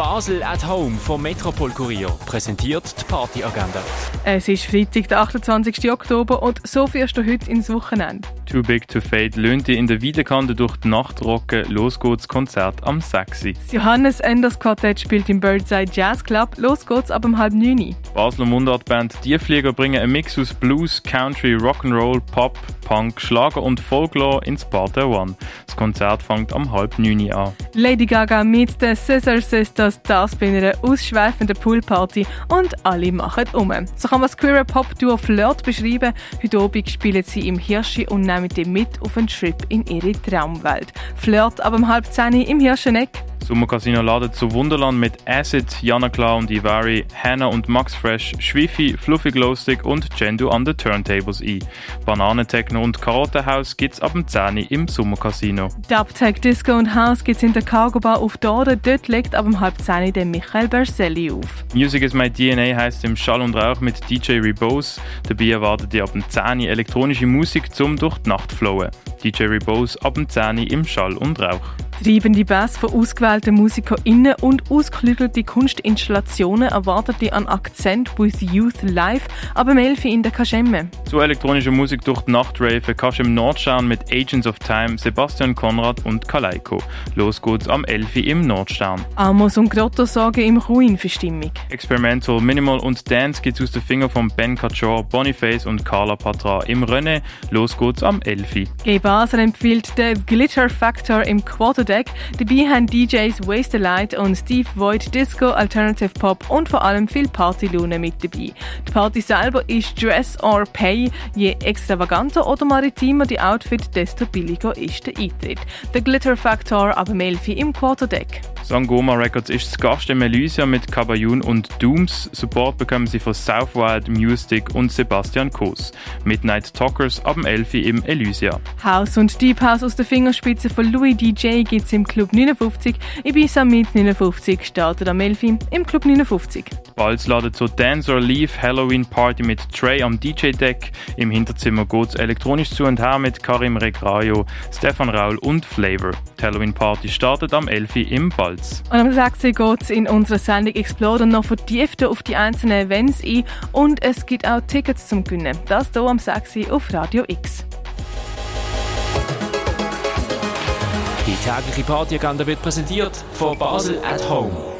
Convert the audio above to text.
Basel at Home vom Metropol Kurier präsentiert die Partyagenda. Es ist Freitag, der 28. Oktober und so fährst du heute ins Wochenende. Too Big to Fade löhnt in der Wiedekante durch die Nacht rocken. Los geht's Konzert am 6. Das Johannes Enders Quartett spielt im Birdside Jazz Club. Los geht's ab um halb neun. Basler Mundartband Die Flieger bringen einen Mix aus Blues, Country, Rock'n'Roll, Pop, Punk, Schlager und Folklore ins Bar der One. Das Konzert fängt am halb neun an. Lady Gaga mit den Scissor Sisters, das bei einer ausschweifenden Poolparty und alle machen um. So kann man das queer Pop-Duo Flirt beschreiben. Heute Abend spielen sie im Hirschi und nehmen die mit auf einen Trip in ihre Traumwelt. Flirt ab um halb zehn im Hirscheneck. Sommercasino ladet zu Wunderland mit Acid, Jana Klar und Ivari, Hannah und Max Fresh, Schwiffi, Fluffy Glowstick und Jendo an den Turntables ein. Bananentechno und Karottenhaus gibt's ab dem 10 im Sommercasino. Dubtech, Disco und House gibt's in der Cargo Bar auf Dorde. Dort legt ab um halb 10 der Michael Berselli auf. Music is my DNA heißt im Schall und Rauch mit DJ Rebose. Dabei erwartet ihr ab dem 10 elektronische Musik zum durch die Nacht flowen. DJ Rebose ab dem 10 im Schall und Rauch. Treibende Bass von ausgewählten MusikerInnen und ausgeklügelte Kunstinstallationen erwartet ihr an Akzent with Youth Live, aber Melfi in der Kaschemme. Zu elektronischer Musik durch die Nacht du im Nordstern mit Agents of Time, Sebastian Konrad und Kaleiko. Los geht's am 11 im Nordstern. Amos und Grotto sorgen im Ruin für Stimmung. Experimental, Minimal und Dance geht's aus den Fingern von Ben Kachor, Boniface und Carla Patra im Rennen. Los geht's am 11. Gay Basel empfiehlt den Glitter Factor im Quarterdeck. Dabei haben DJs Waste Light und Steve Void Disco, Alternative Pop und vor allem viel Partylaune mit dabei. Die Party selber ist Dress or Pay. Je extravaganter oder maritimer die Outfit, desto billiger ist der Eintritt. Der Glitter Factor aber Melfi im Quarterdeck. Sangoma Records ist das Gast im Elysia mit Kabayun und Dooms. Support bekommen sie von Southwild, Music und Sebastian Kos. Midnight Talkers ab dem 11 im Elysia. House und Deep House aus der Fingerspitze von Louis DJ gibt's im Club 59. Ibiza mit 59 startet am 11 im Club 59. Bald ladet zur Dance or Leave Halloween Party mit Trey am DJ-Deck. Im Hinterzimmer geht's elektronisch zu und her mit Karim Regrayo, Stefan Raul und Flavor. Die Halloween Party startet am 11 im Balz. Und am 6 geht es in unserer Sendung Explorer noch vertieft auf die einzelnen Events ein und es gibt auch Tickets zum Gewinnen. Das hier am 6 auf Radio X. Die tägliche Partyagenda wird präsentiert von Basel at Home.